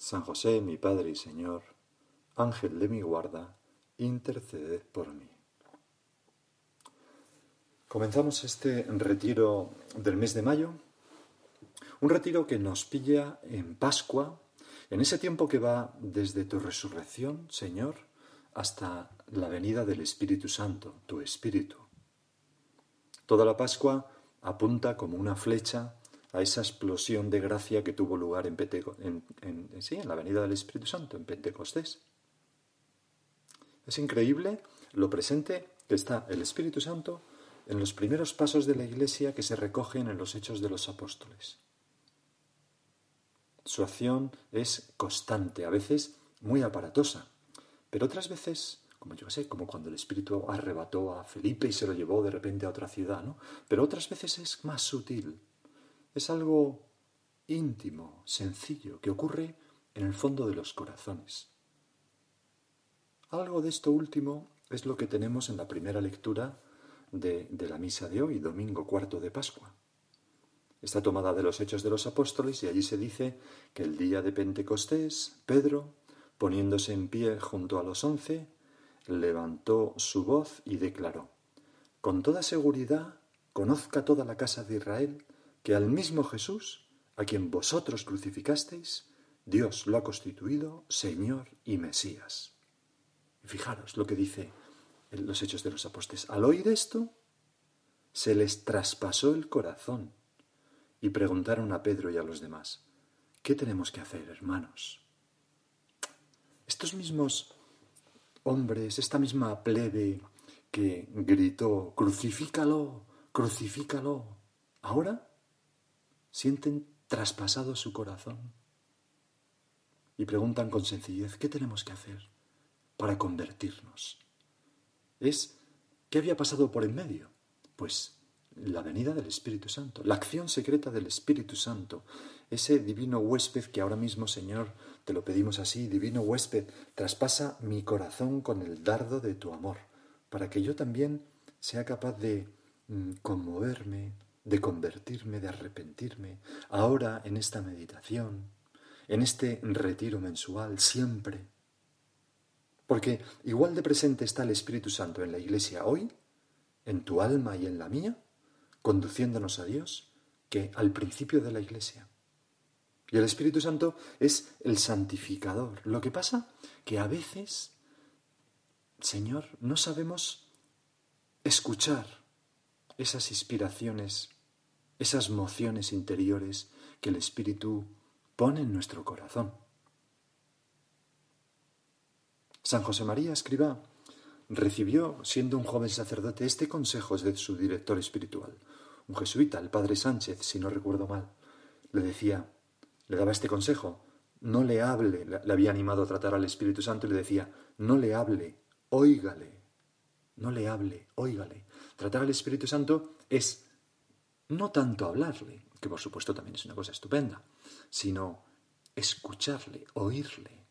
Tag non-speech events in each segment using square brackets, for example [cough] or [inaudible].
San José, mi Padre y Señor, Ángel de mi guarda, interceded por mí. Comenzamos este retiro del mes de mayo, un retiro que nos pilla en Pascua, en ese tiempo que va desde tu resurrección, Señor, hasta la venida del Espíritu Santo, tu Espíritu. Toda la Pascua apunta como una flecha a esa explosión de gracia que tuvo lugar en, en, sí, en la venida del Espíritu Santo, en Pentecostés. Es increíble lo presente que está el Espíritu Santo en los primeros pasos de la Iglesia que se recogen en los hechos de los apóstoles. Su acción es constante, a veces muy aparatosa, pero otras veces, como yo sé, como cuando el Espíritu arrebató a Felipe y se lo llevó de repente a otra ciudad, ¿no? Pero otras veces es más sutil, es algo íntimo, sencillo, que ocurre en el fondo de los corazones. Algo de esto último es lo que tenemos en la primera lectura de, la misa de hoy, domingo cuarto de Pascua. Está tomada de los Hechos de los Apóstoles y allí se dice que el día de Pentecostés, Pedro, poniéndose en pie junto a los once, levantó su voz y declaró, Con toda seguridad, conozca toda la casa de Israel que al mismo Jesús, a quien vosotros crucificasteis, Dios lo ha constituido Señor y Mesías. fijaros lo que dice en los Hechos de los Apóstoles. Al oír esto, se les traspasó el corazón y preguntaron a Pedro y a los demás, ¿qué tenemos que hacer, hermanos? Estos mismos hombres, esta misma plebe que gritó, crucifícalo, crucifícalo, ahora sienten traspasado su corazón y preguntan con sencillez, ¿qué tenemos que hacer para convertirnos? Es, ¿qué había pasado por en medio? Pues la venida del Espíritu Santo, la acción secreta del Espíritu Santo, ese divino huésped que ahora mismo, Señor, te lo pedimos así, divino huésped, traspasa mi corazón con el dardo de tu amor, para que yo también sea capaz de mm, conmoverme, de convertirme, de arrepentirme, ahora en esta meditación, en este retiro mensual, siempre. Porque igual de presente está el Espíritu Santo en la Iglesia hoy, en tu alma y en la mía, conduciéndonos a Dios, que al principio de la Iglesia. Y el Espíritu Santo es el santificador. Lo que pasa que a veces, Señor, no sabemos escuchar esas inspiraciones, esas mociones interiores que el Espíritu pone en nuestro corazón. San José María Escriba recibió, siendo un joven sacerdote, este consejo de su director espiritual, un jesuita, el padre Sánchez, si no recuerdo mal. Le decía, le daba este consejo, no le hable, le había animado a tratar al Espíritu Santo y le decía, no le hable, óigale, no le hable, óigale. Tratar al Espíritu Santo es no tanto hablarle, que por supuesto también es una cosa estupenda, sino escucharle, oírle.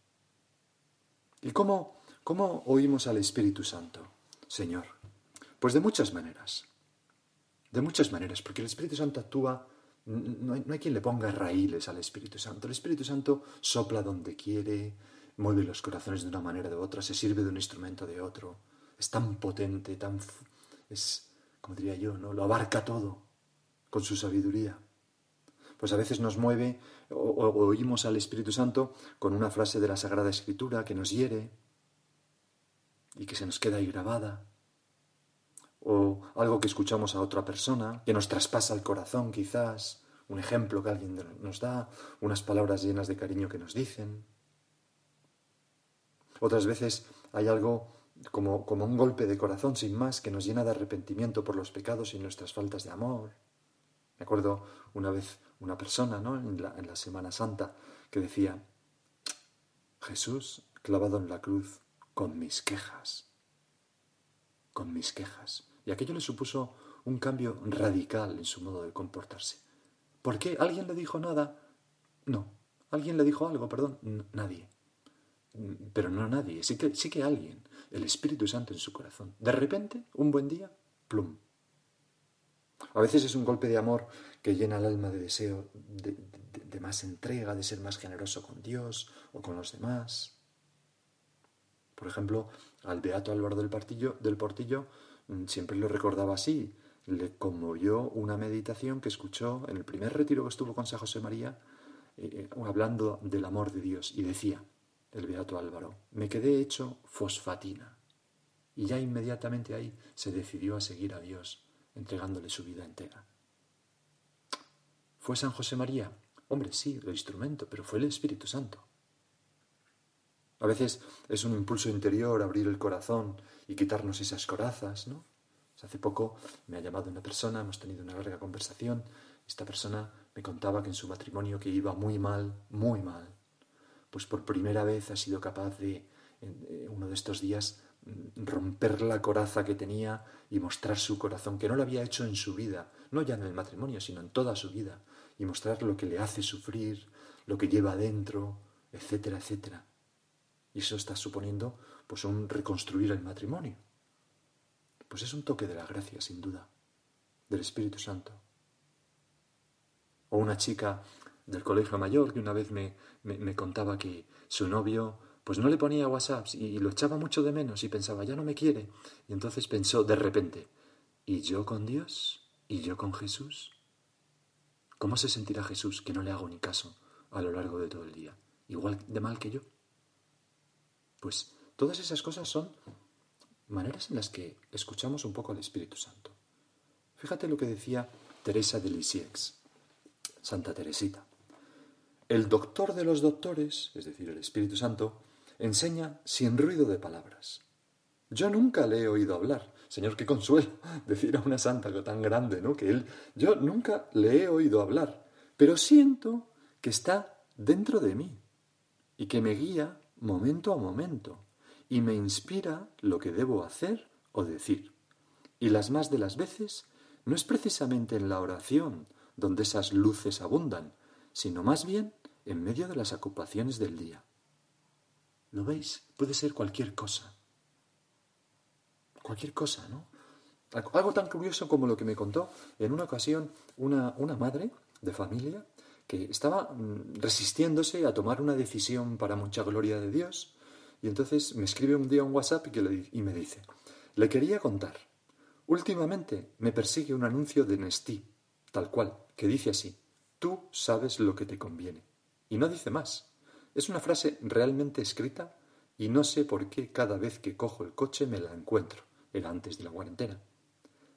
¿Y cómo, cómo oímos al Espíritu Santo, Señor? Pues de muchas maneras. De muchas maneras, porque el Espíritu Santo actúa, no hay, quien le ponga raíles al Espíritu Santo. El Espíritu Santo sopla donde quiere, mueve los corazones de una manera o de otra, se sirve de un instrumento de otro. Es tan potente, tan es, como diría yo, ¿no? Lo abarca todo con su sabiduría. Pues a veces nos mueve o, oímos al Espíritu Santo con una frase de la Sagrada Escritura que nos hiere y que se nos queda ahí grabada. O algo que escuchamos a otra persona, que nos traspasa el corazón quizás, un ejemplo que alguien nos da, unas palabras llenas de cariño que nos dicen. Otras veces hay algo como, como un golpe de corazón sin más que nos llena de arrepentimiento por los pecados y nuestras faltas de amor. Me acuerdo una vez una persona ¿no? en, la, en la Semana Santa que decía, Jesús clavado en la cruz con mis quejas, con mis quejas. Y aquello le supuso un cambio radical en su modo de comportarse. ¿Por qué? ¿Alguien le dijo nada? No. ¿Alguien le dijo algo? Perdón. nadie. Pero no nadie. Sí que, sí que alguien. El Espíritu Santo en su corazón. De repente, un buen día, plum. A veces es un golpe de amor que llena el alma de deseo de, más entrega, de ser más generoso con Dios o con los demás. Por ejemplo, al beato Álvaro del, Portillo, del Portillo mm, siempre lo recordaba así. Le conmovió una meditación que escuchó en el primer retiro que estuvo con San José María, eh, eh, hablando del amor de Dios. Y decía, el beato Álvaro, me quedé hecho fosfatina. Y ya inmediatamente ahí se decidió a seguir a Dios, entregándole su vida entera. ¿Fue San José María? Hombre, sí, el instrumento, pero fue el Espíritu Santo. A veces es un impulso interior abrir el corazón y quitarnos esas corazas, ¿no? Hace poco me ha llamado una persona, hemos tenido una larga conversación. Esta persona me contaba que en su matrimonio que iba muy mal, muy mal, pues por primera vez ha sido capaz de, eh, uno de estos días, mm, romper la coraza que tenía y mostrar su corazón, que no lo había hecho en su vida, no ya en el matrimonio, sino en toda su vida, y mostrar lo que le hace sufrir, lo que lleva adentro, etcétera, etcétera. Y eso está suponiendo pues un reconstruir el matrimonio. Pues es un toque de la gracia, sin duda, del Espíritu Santo. O una chica del colegio mayor que una vez me, me, contaba que su novio pues no le ponía WhatsApp y, y lo echaba mucho de menos y pensaba, ya no me quiere. Y entonces pensó de repente, ¿y yo con Dios? ¿Y yo con Jesús? ¿Cómo se sentirá Jesús que no le hago ni caso a lo largo de todo el día? Igual de mal que yo. Pues todas esas cosas son maneras en las que escuchamos un poco al Espíritu Santo. Fíjate lo que decía Teresa de Lisieux, Santa Teresita. El doctor de los doctores, es decir, el Espíritu Santo, enseña sin ruido de palabras. Yo nunca le he oído hablar. Señor, qué consuelo [laughs] decir a una santa tan grande, ¿no? Que él, yo nunca le he oído hablar, pero siento que está dentro de mí y que me guía momento a momento y me inspira lo que debo hacer o decir. Y las más de las veces no es precisamente en la oración donde esas luces abundan, sino más bien en medio de las ocupaciones del día. ¿Lo veis? Puede ser cualquier cosa. Cualquier cosa, ¿no? Algo tan curioso como lo que me contó en una ocasión una, una madre de familia que estaba mm, resistiéndose a tomar una decisión para mucha gloria de Dios. Y entonces me escribe un día un WhatsApp y, me dice, le quería contar, últimamente me persigue un anuncio de Nestí, tal cual, que dice así, tú sabes lo que te conviene. Y no dice más. Es una frase realmente escrita y no sé por qué cada vez que cojo el coche me la encuentro. Era antes de la cuarentena.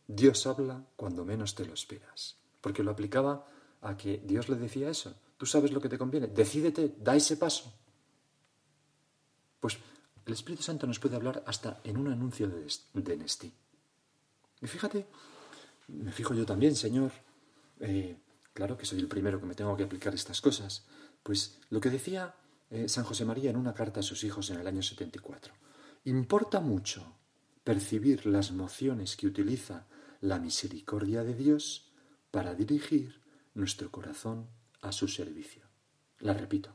Dios habla cuando menos te lo esperas. Porque lo aplicaba a que Dios le decía eso. Tú sabes lo que te conviene, decídete, da ese paso. Pues el Espíritu Santo nos puede hablar hasta en un anuncio de, de. Y fíjate, me fijo yo también, Señor, eh, claro que soy el primero que me tengo que aplicar estas cosas, pues lo que decía eh, San José María en una carta a sus hijos en el año 74. Importa mucho percibir las mociones que utiliza la misericordia de Dios para dirigir nuestro corazón a su servicio. La repito,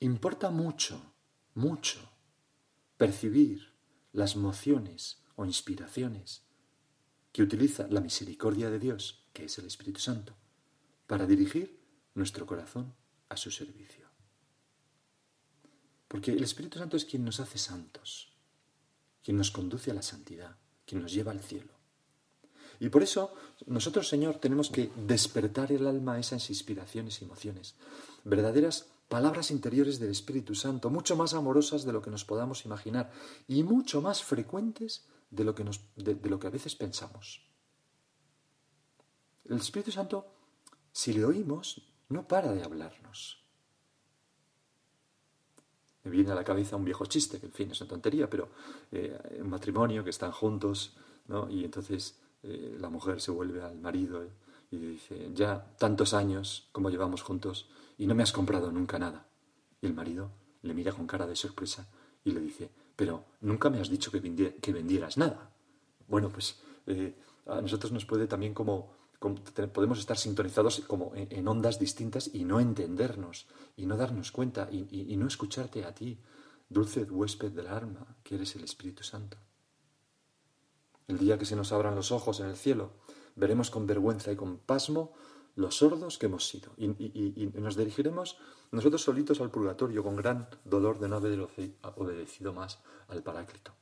importa mucho, mucho percibir las mociones o inspiraciones que utiliza la misericordia de Dios, que es el Espíritu Santo, para dirigir nuestro corazón a su servicio. Porque el Espíritu Santo es quien nos hace santos, quien nos conduce a la santidad, quien nos lleva al cielo. Y por eso nosotros, Señor, tenemos que despertar el alma a esas inspiraciones y emociones, verdaderas palabras interiores del Espíritu Santo, mucho más amorosas de lo que nos podamos imaginar y mucho más frecuentes de lo que, de lo que a veces pensamos. El Espíritu Santo, si le oímos, no para de hablarnos. Me viene a la cabeza un viejo chiste, que en fin es una tontería, pero eh, un matrimonio que están juntos, ¿no? Y entonces eh, la mujer se vuelve al marido y dice, ya tantos años como llevamos juntos y no me has comprado nunca nada. Y el marido le mira con cara de sorpresa y le dice, pero nunca me has dicho que, vendieras nada. Bueno, pues eh, a nosotros nos puede también como, podemos estar sintonizados como en, ondas distintas y no entendernos y no darnos cuenta y, y no escucharte a ti, dulce huésped del alma, que eres el Espíritu Santo. El día que se nos abran los ojos en el cielo, veremos con vergüenza y con pasmo los sordos que hemos sido. Y, nos dirigiremos nosotros solitos al purgatorio con gran dolor de no haber obedecido más al Paráclito.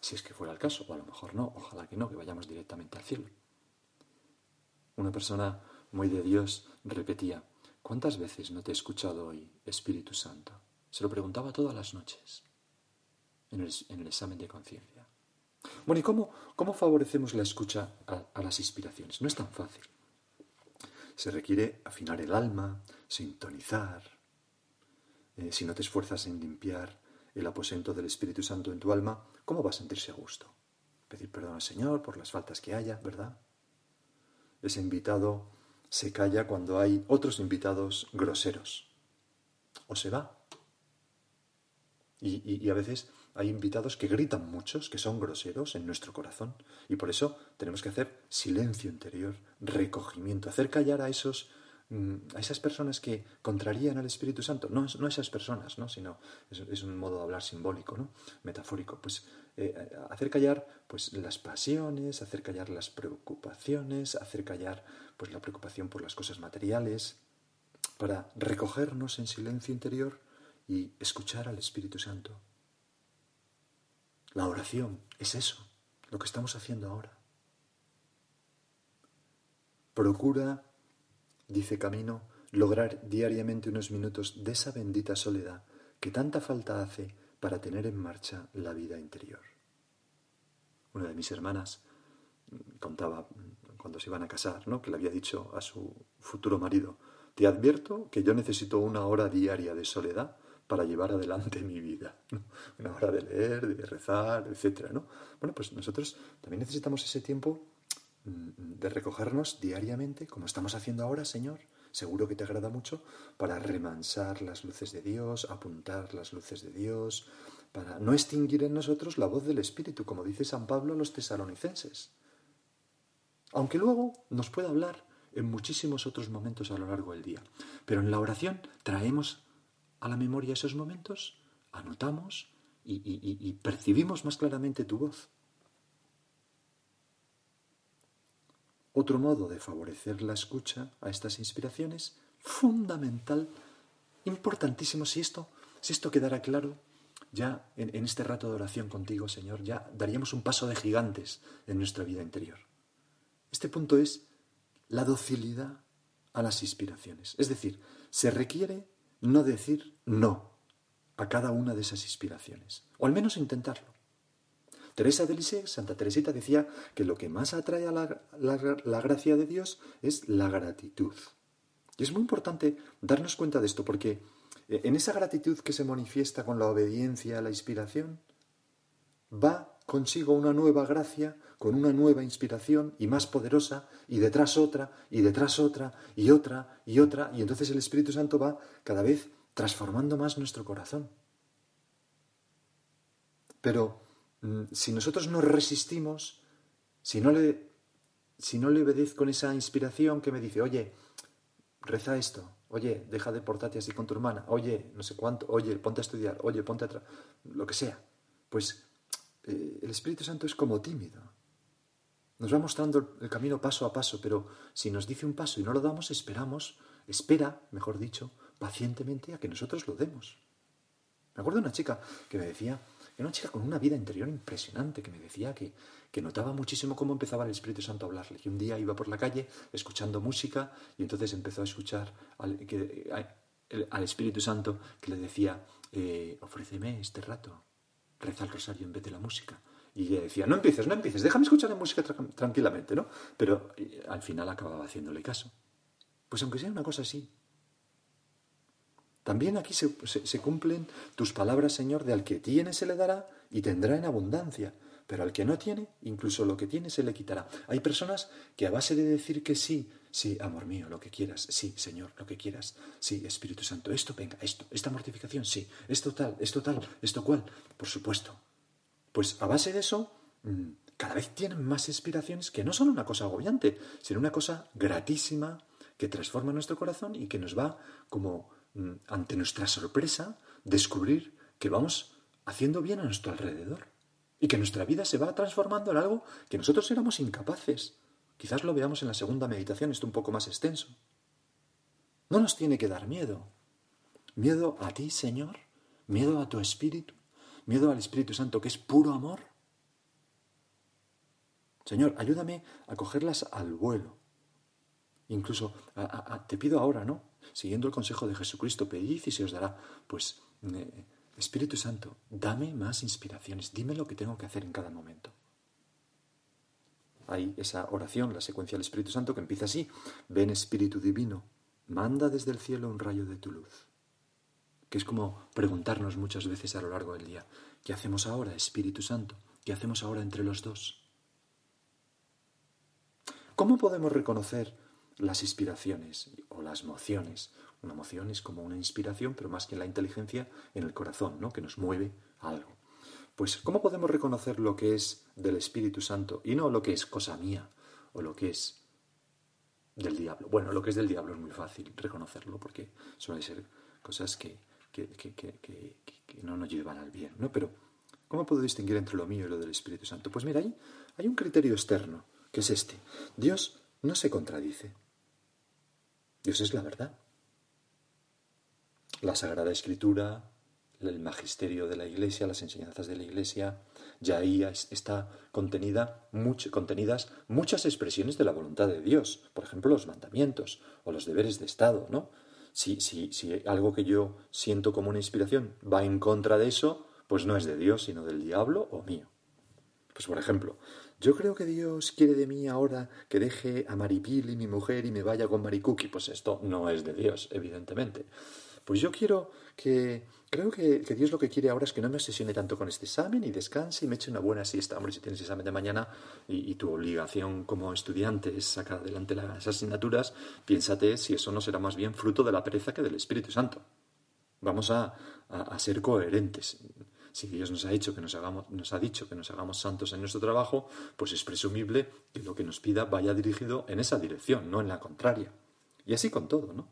Si es que fuera el caso, o a lo mejor no, ojalá que no, que vayamos directamente al cielo. Una persona muy de Dios repetía, ¿cuántas veces no te he escuchado hoy, Espíritu Santo? Se lo preguntaba todas las noches en el, examen de conciencia. Bueno, ¿y cómo, cómo, favorecemos la escucha a las inspiraciones? No es tan fácil. Se requiere afinar el alma, sintonizar. Eh, si no te esfuerzas en limpiar el aposento del Espíritu Santo en tu alma, ¿cómo va a sentirse a gusto? Pedir perdón al Señor por las faltas que haya, ¿verdad? Ese invitado se calla cuando hay otros invitados groseros. O se va. y a veces hay invitados que gritan muchos, que son groseros en nuestro corazón. Y por eso tenemos que hacer silencio interior, recogimiento, hacer callar a esos mm, a esas personas que contrarían al Espíritu Santo, no, no esas personas, ¿no? sino es, un modo de hablar simbólico, ¿no? metafórico, pues eh, hacer callar pues, las pasiones, hacer callar las preocupaciones, hacer callar pues, la preocupación por las cosas materiales, para recogernos en silencio interior y escuchar al Espíritu Santo. La oración es eso, lo que estamos haciendo ahora. Procura, dice Camino, lograr diariamente unos minutos de esa bendita soledad que tanta falta hace para tener en marcha la vida interior. Una de mis hermanas contaba cuando se iban a casar, ¿no? que le había dicho a su futuro marido, te advierto que yo necesito una hora diaria de soledad para llevar adelante mi vida. Una hora de leer, de rezar, etc. ¿no? Bueno, pues nosotros también necesitamos ese tiempo mm, de recogernos diariamente, como estamos haciendo ahora, Señor. Seguro que te agrada mucho, para remansar las luces de Dios, apuntar las luces de Dios, para no extinguir en nosotros la voz del Espíritu, como dice San Pablo a los tesalonicenses. Aunque luego nos pueda hablar en muchísimos otros momentos a lo largo del día. Pero en la oración traemos a la memoria esos momentos, anotamos y, percibimos más claramente tu voz. Otro modo de favorecer la escucha a estas inspiraciones, fundamental, importantísimo, si esto, si esto quedara claro, ya en, en, este rato de oración contigo, Señor, ya daríamos un paso de gigantes en nuestra vida interior. Este punto es la docilidad a las inspiraciones. Es decir, se requiere no decir no a cada una de esas inspiraciones, o al menos intentarlo. Teresa de Lisieux, Santa Teresita, decía que lo que más atrae a la, la, gracia de Dios es la gratitud. Y es muy importante darnos cuenta de esto, porque eh, en esa gratitud que se manifiesta con la obediencia a la inspiración, va consigo una nueva gracia, con una nueva inspiración y más poderosa, y detrás otra, y detrás otra, y otra, y otra, y entonces el Espíritu Santo va cada vez transformando más nuestro corazón. Pero si nosotros nos resistimos, si no le, si no le obedezco con esa inspiración que me dice, oye, reza esto, oye, deja de portarte así con tu hermana, oye, no sé cuánto, oye, ponte a estudiar, oye, ponte a... lo que sea, pues eh, el Espíritu Santo es como tímido. Nos va mostrando el camino paso a paso, pero si nos dice un paso y no lo damos, esperamos, espera, mejor dicho, pacientemente a que nosotros lo demos. Me acuerdo de una chica que me decía, era una chica con una vida interior impresionante, que me decía que, que notaba muchísimo cómo empezaba el Espíritu Santo a hablarle. Y un día iba por la calle escuchando música y entonces empezó a escuchar al, al Espíritu Santo que le decía, eh, ofréceme este rato, reza el rosario en vez de la música. Y ella decía, no empieces, no empieces, déjame escuchar la música tranquilamente, ¿no? Pero eh, al final acababa haciéndole caso. Pues aunque sea una cosa así, también aquí se, cumplen tus palabras, Señor, de al que tiene se le dará y tendrá en abundancia, pero al que no tiene, incluso lo que tiene se le quitará. Hay personas que a base de decir que sí, Sí, amor mío, lo que quieras. Sí, Señor, lo que quieras. Sí, Espíritu Santo, esto, venga, esto, esta mortificación, sí, esto tal, esto tal, esto cual. Por supuesto. Pues a base de eso, mm, cada vez tienen más inspiraciones que no son una cosa agobiante, sino una cosa gratísima que transforma nuestro corazón y que nos va como ante nuestra sorpresa descubrir que vamos haciendo bien a nuestro alrededor y que nuestra vida se va transformando en algo que nosotros éramos incapaces. Quizás lo veamos en la segunda meditación, esto un poco más extenso. No nos tiene que dar miedo. Miedo a ti, Señor, miedo a tu Espíritu, miedo al Espíritu Santo, que es puro amor. Señor, ayúdame a cogerlas al vuelo. Incluso te pido ahora, ¿no? Siguiendo el consejo de Jesucristo, pedid y se os dará. Pues eh, Espíritu Santo, dame más inspiraciones, dime lo que tengo que hacer en cada momento. Hay esa oración, la secuencia del Espíritu Santo, que empieza así. Ven Espíritu Divino, manda desde el cielo un rayo de tu luz. Que es como preguntarnos muchas veces a lo largo del día, ¿qué hacemos ahora, Espíritu Santo? ¿Qué hacemos ahora entre los dos? ¿Cómo podemos reconocer las inspiraciones o las mociones una emoción es como una inspiración, pero más que la inteligencia, en el corazón, ¿no? que nos mueve a algo. Pues, ¿cómo podemos reconocer lo que es del Espíritu Santo y no lo que es cosa mía o lo que es del diablo? Bueno, lo que es del diablo es muy fácil reconocerlo porque suelen ser cosas que, que, que, que no nos llevan al bien, ¿no? Pero, ¿cómo puedo distinguir entre lo mío y lo del Espíritu Santo? Pues mira, hay un criterio externo, que es este. Dios no se contradice. Dios es la verdad la Sagrada Escritura, el magisterio de la Iglesia, las enseñanzas de la Iglesia, ya ahí está contenida, contenidas muchas expresiones de la voluntad de Dios, por ejemplo, los mandamientos o los deberes de Estado, ¿no? Si, si, si algo que yo siento como una inspiración va en contra de eso, pues no es de Dios, sino del diablo o mío. Pues por ejemplo, yo creo que Dios quiere de mí ahora que deje a Maripili, mi mujer, y me vaya con Maricuki. Pues esto no es de Dios, evidentemente. Pues yo quiero que, creo que, Dios lo que quiere ahora es que no me obsesione tanto con este examen y descanse y me eche una buena siesta. Hombre, si tienes examen de mañana y, tu obligación como estudiante es sacar adelante las asignaturas, piénsate si eso no será más bien fruto de la pereza que del Espíritu Santo. Vamos a, ser coherentes. Si Dios nos ha, hecho que nos, hagamos, nos ha dicho que nos hagamos santos en nuestro trabajo, pues es presumible que lo que nos pida vaya dirigido en esa dirección, no en la contraria. Y así con todo, ¿no?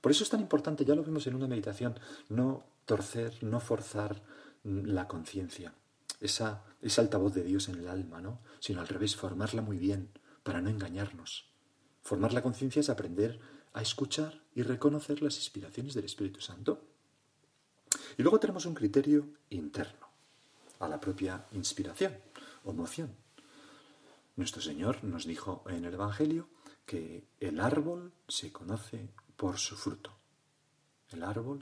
Por eso es tan importante, ya lo vimos en una meditación, no torcer, no forzar la conciencia, esa, esa altavoz de Dios en el alma, ¿no? Sino al revés, formarla muy bien, para no engañarnos. Formar la conciencia es aprender a escuchar y reconocer las inspiraciones del Espíritu Santo. Y luego tenemos un criterio interno, a la propia inspiración o emoción. Nuestro Señor nos dijo en el Evangelio que el árbol se conoce por su fruto. El árbol,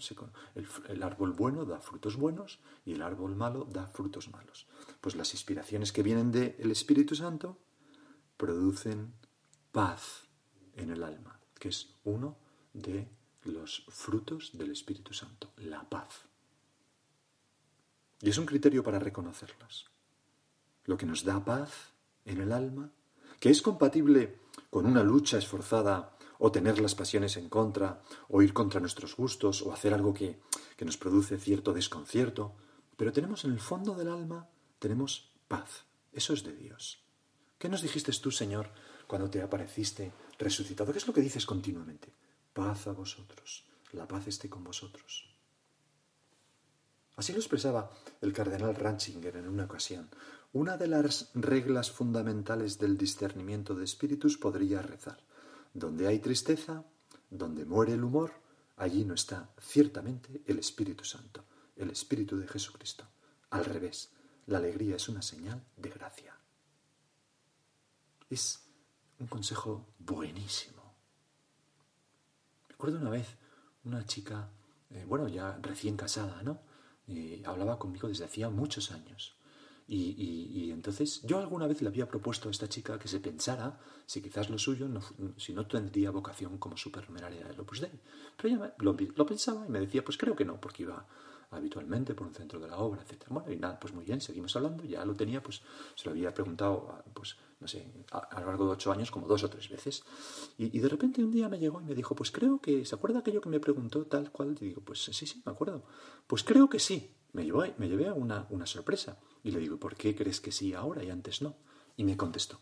el, árbol bueno da frutos buenos y el árbol malo da frutos malos. Pues las inspiraciones que vienen del Espíritu Santo producen paz en el alma, que es uno de los frutos del Espíritu Santo, la paz. Y es un criterio para reconocerlas. Lo que nos da paz en el alma, que es compatible con una lucha esforzada o tener las pasiones en contra, o ir contra nuestros gustos, o hacer algo que, que nos produce cierto desconcierto, pero tenemos en el fondo del alma, tenemos paz. Eso es de Dios. ¿Qué nos dijiste tú, Señor, cuando te apareciste resucitado? ¿Qué es lo que dices continuamente? Paz a vosotros, la paz esté con vosotros. Así lo expresaba el cardenal Ratzinger en una ocasión. Una de las reglas fundamentales del discernimiento de espíritus podría rezar. Donde hay tristeza, donde muere el humor, allí no está ciertamente el Espíritu Santo, el Espíritu de Jesucristo. Al revés, la alegría es una señal de gracia. Es un consejo buenísimo. Recuerdo una vez una chica, eh, bueno, ya recién casada, ¿no? Y hablaba conmigo desde hacía muchos años. Y, entonces yo alguna vez le había propuesto a esta chica que se pensara si quizás lo suyo, no, si no tendría vocación como supernumeraria del Opus Dei. Pero ella lo, pensaba y me decía, pues creo que no, porque iba habitualmente por un centro de la obra, etc. Bueno, y nada, pues muy bien, seguimos hablando, ya lo tenía, pues se lo había preguntado, pues no sé, a, lo largo de ocho años como dos o tres veces. Y, de repente un día me llegó y me dijo, pues creo que, ¿se acuerda aquello que me preguntó tal cual? Y digo, pues sí, sí, me acuerdo. Pues creo que sí. Me, llevó, me llevé a una, una sorpresa. Y le digo, ¿por qué crees que sí ahora y antes no? Y me contestó,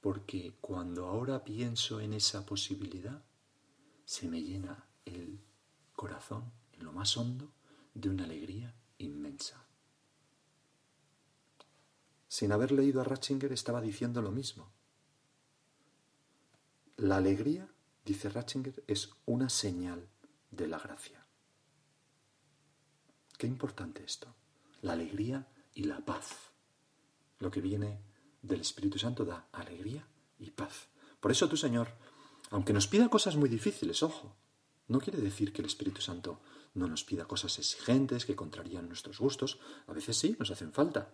porque cuando ahora pienso en esa posibilidad, se me llena el corazón en lo más hondo de una alegría inmensa. Sin haber leído a Ratzinger estaba diciendo lo mismo. La alegría, dice Ratzinger, es una señal de la gracia. Qué importante esto. La alegría y la paz. Lo que viene del Espíritu Santo da alegría y paz. Por eso tu Señor, aunque nos pida cosas muy difíciles, ojo, no quiere decir que el Espíritu Santo no nos pida cosas exigentes que contrarían nuestros gustos. A veces sí, nos hacen falta.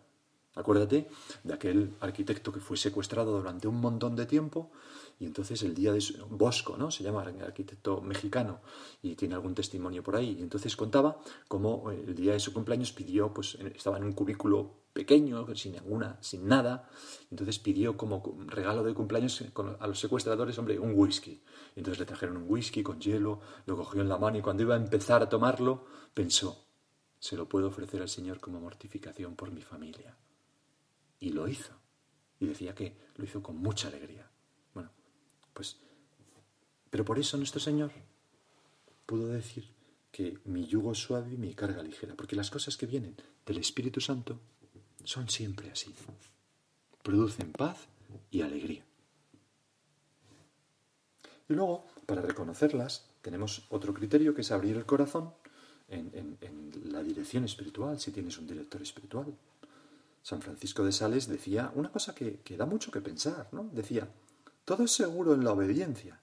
Acuérdate de aquel arquitecto que fue secuestrado durante un montón de tiempo y entonces el día de su, Bosco, ¿no? Se llama arquitecto mexicano y tiene algún testimonio por ahí. Y entonces contaba cómo eh, el día de su cumpleaños pidió, pues estaba en un cubículo pequeño, sin ninguna, sin nada. Entonces pidió como regalo de cumpleaños a los secuestradores, hombre, un whisky. Entonces le trajeron un whisky con hielo, lo cogió en la mano y cuando iba a empezar a tomarlo, pensó, se lo puedo ofrecer al Señor como mortificación por mi familia. Y lo hizo. Y decía que lo hizo con mucha alegría. Bueno, pues, pero por eso nuestro Señor pudo decir que mi yugo suave y mi carga ligera, porque las cosas que vienen del Espíritu Santo son siempre así. Producen paz y alegría. Y luego, para reconocerlas, tenemos otro criterio que es abrir el corazón en, en la dirección espiritual, si tienes un director espiritual. San Francisco de Sales decía una cosa que, da mucho que pensar, ¿no? Decía, todo es seguro en la obediencia,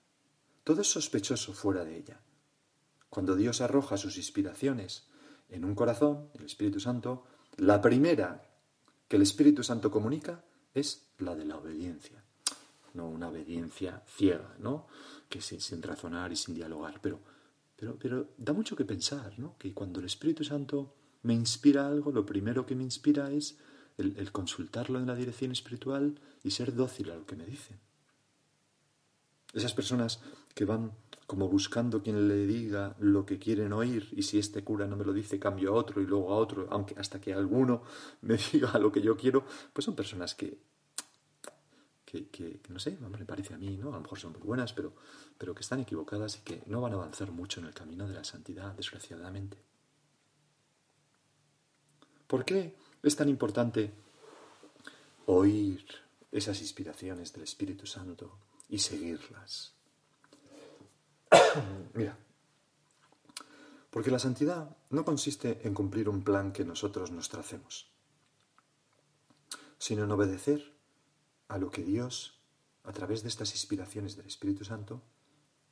todo es sospechoso fuera de ella. Cuando Dios arroja sus inspiraciones en un corazón, el Espíritu Santo, la primera que el Espíritu Santo comunica es la de la obediencia. No una obediencia ciega, ¿no? Que sin, sin razonar y sin dialogar. Pero, pero, pero da mucho que pensar, ¿no? Que cuando el Espíritu Santo me inspira algo, lo primero que me inspira es el, consultarlo en la dirección espiritual y ser dócil a lo que me dice. Esas personas que van como buscando quien le diga lo que quieren oír y si este cura no me lo dice cambio a otro y luego a otro, aunque hasta que alguno [laughs] me diga lo que yo quiero, pues son personas que, que, no sé, me parece a mí, ¿no? A lo mejor son muy buenas, pero, pero que están equivocadas y que no van a avanzar mucho en el camino de la santidad, desgraciadamente. ¿Por qué? Es tan importante oír esas inspiraciones del Espíritu Santo y seguirlas. [coughs] Mira, porque la santidad no consiste en cumplir un plan que nosotros nos tracemos, sino en obedecer a lo que Dios, a través de estas inspiraciones del Espíritu Santo,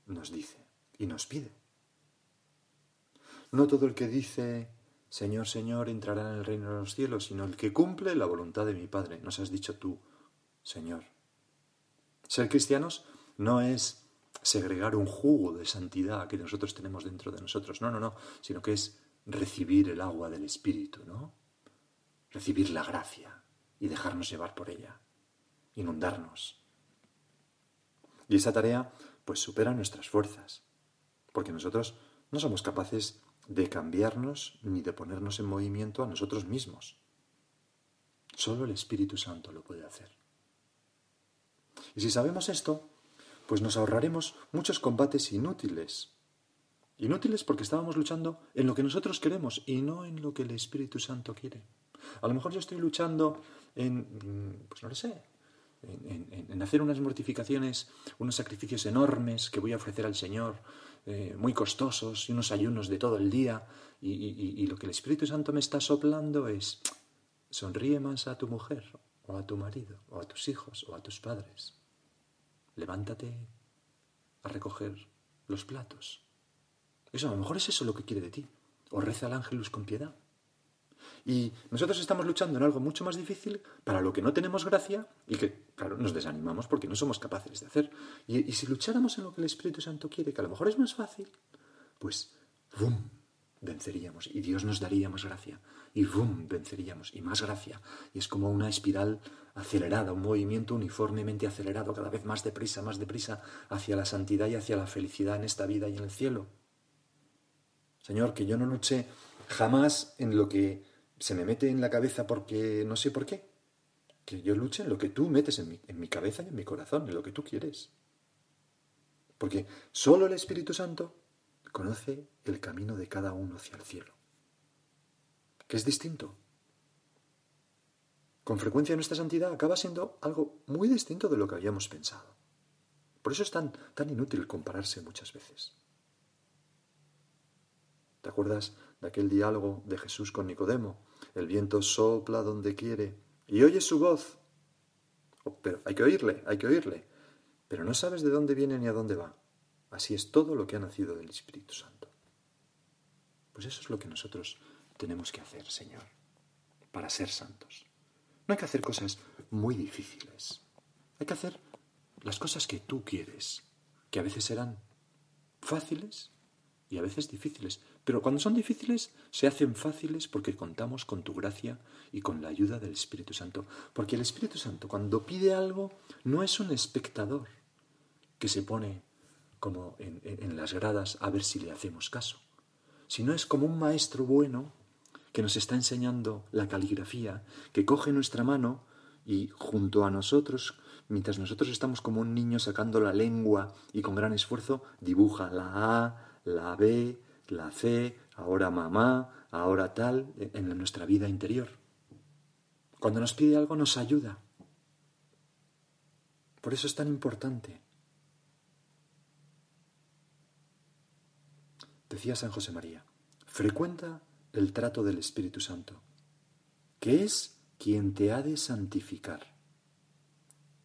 nos dice y nos pide. No todo el que dice Señor, Señor, entrará en el reino de los cielos, sino el que cumple la voluntad de mi Padre. Nos has dicho tú, Señor. Ser cristianos no es segregar un jugo de santidad que nosotros tenemos dentro de nosotros, no, no, no, sino que es recibir el agua del Espíritu, ¿no? Recibir la gracia y dejarnos llevar por ella, inundarnos. Y esa tarea pues supera nuestras fuerzas, porque nosotros no somos capaces de cambiarnos ni de ponernos en movimiento a nosotros mismos. Solo el Espíritu Santo lo puede hacer. Y si sabemos esto, pues nos ahorraremos muchos combates inútiles. Inútiles porque estábamos luchando en lo que nosotros queremos y no en lo que el Espíritu Santo quiere. A lo mejor yo estoy luchando en, pues no lo sé, en, en, hacer unas mortificaciones, unos sacrificios enormes que voy a ofrecer al Señor eh, muy costosos y unos ayunos de todo el día y, lo que el Espíritu Santo me está soplando es sonríe más a tu mujer o a tu marido o a tus hijos o a tus padres. Levántate a recoger los platos. Eso a lo mejor es eso lo que quiere de ti. O reza al ángelus con piedad. Y nosotros estamos luchando en algo mucho más difícil para lo que no tenemos gracia y que, claro, nos desanimamos porque no somos capaces de hacer. Y, si lucháramos en lo que el Espíritu Santo quiere, que a lo mejor es más fácil, pues, ¡bum! venceríamos y Dios nos daría más gracia y ¡bum! venceríamos y más gracia. Y es como una espiral acelerada, un movimiento uniformemente acelerado, cada vez más deprisa, más deprisa, hacia la santidad y hacia la felicidad en esta vida y en el cielo. Señor, que yo no luche jamás en lo que se me mete en la cabeza porque no sé por qué. Que yo luche en lo que tú metes en mi, en mi cabeza y en mi corazón, en lo que tú quieres. Porque solo el Espíritu Santo conoce el camino de cada uno hacia el cielo, que es distinto. Con frecuencia nuestra santidad acaba siendo algo muy distinto de lo que habíamos pensado. Por eso es tan, tan inútil compararse muchas veces. ¿Te acuerdas de aquel diálogo de Jesús con Nicodemo? El viento sopla donde quiere y oyes su voz. Oh, pero hay que oírle, hay que oírle. Pero no sabes de dónde viene ni a dónde va. Así es todo lo que ha nacido del Espíritu Santo. Pues eso es lo que nosotros tenemos que hacer, Señor, para ser santos. No hay que hacer cosas muy difíciles. Hay que hacer las cosas que tú quieres, que a veces serán fáciles y a veces difíciles. Pero cuando son difíciles, se hacen fáciles porque contamos con tu gracia y con la ayuda del Espíritu Santo. Porque el Espíritu Santo, cuando pide algo, no es un espectador que se pone como en, las gradas a ver si le hacemos caso, sino es como un maestro bueno que nos está enseñando la caligrafía, que coge nuestra mano y junto a nosotros, mientras nosotros estamos como un niño sacando la lengua y con gran esfuerzo, dibuja la A, la B, la C, ahora mamá, ahora tal, en nuestra vida interior. Cuando nos pide algo nos ayuda. Por eso es tan importante Decía San José María, frecuenta el trato del Espíritu Santo, que es quien te ha de santificar.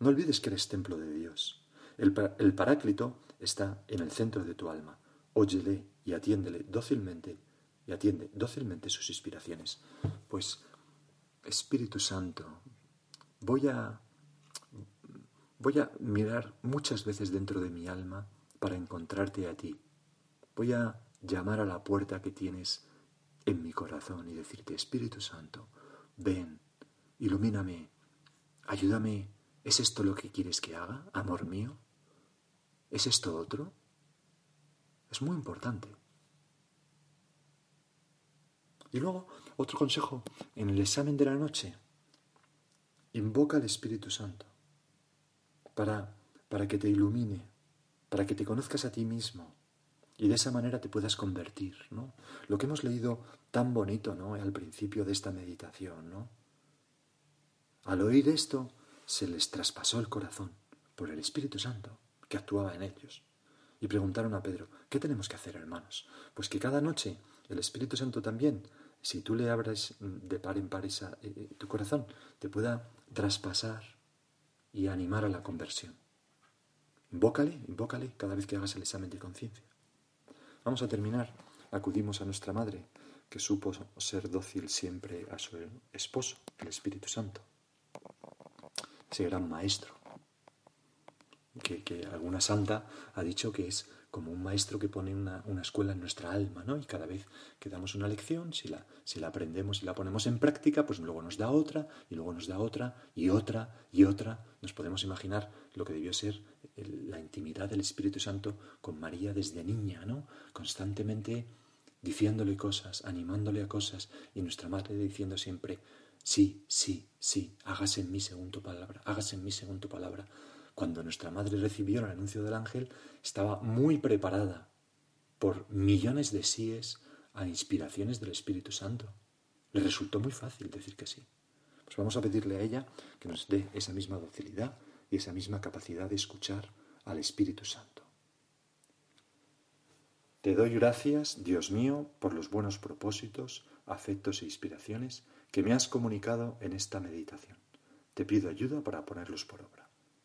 No olvides que eres templo de Dios. El, el Paráclito está en el centro de tu alma. Óyele y atiéndele dócilmente y atiende dócilmente sus inspiraciones. Pues, Espíritu Santo, voy a voy a mirar muchas veces dentro de mi alma para encontrarte a ti. Voy a llamar a la puerta que tienes en mi corazón y decirte, Espíritu Santo, ven, ilumíname, ayúdame. ¿Es esto lo que quieres que haga, amor mío? ¿Es esto otro? Es muy importante. Y luego, otro consejo, en el examen de la noche, invoca al Espíritu Santo para, para que te ilumine, para que te conozcas a ti mismo, y de esa manera te puedas convertir, ¿no? Lo que hemos leído tan bonito, ¿no? Al principio de esta meditación, ¿no? Al oír esto, se les traspasó el corazón por el Espíritu Santo que actuaba en ellos. Y preguntaron a Pedro, ¿qué tenemos que hacer, hermanos? Pues que cada noche el Espíritu Santo también, si tú le abres de par en par esa, eh, eh, tu corazón, te pueda traspasar y animar a la conversión. Invócale, invócale cada vez que hagas el examen de conciencia. Vamos a terminar. Acudimos a nuestra Madre, que supo ser dócil siempre a su esposo, el Espíritu Santo. Ese gran maestro, que, alguna santa ha dicho que es como un maestro que pone una, escuela en nuestra alma, ¿no? Y cada vez que damos una lección, si la, si la aprendemos y la ponemos en práctica, pues luego nos da otra, y luego nos da otra, y otra, y otra. Nos podemos imaginar lo que debió ser la intimidad del Espíritu Santo con María desde niña, ¿no? Constantemente diciéndole cosas, animándole a cosas, y nuestra madre diciendo siempre, sí, sí, sí, hágase en mí según palabra, hágase en mí según palabra. Cuando nuestra madre recibió el anuncio del ángel, estaba muy preparada por millones de síes a inspiraciones del Espíritu Santo. Le resultó muy fácil decir que sí. Pues vamos a pedirle a ella que nos dé esa misma docilidad y esa misma capacidad de escuchar al Espíritu Santo. Te doy gracias, Dios mío, por los buenos propósitos, afectos e inspiraciones que me has comunicado en esta meditación. Te pido ayuda para ponerlos por obra.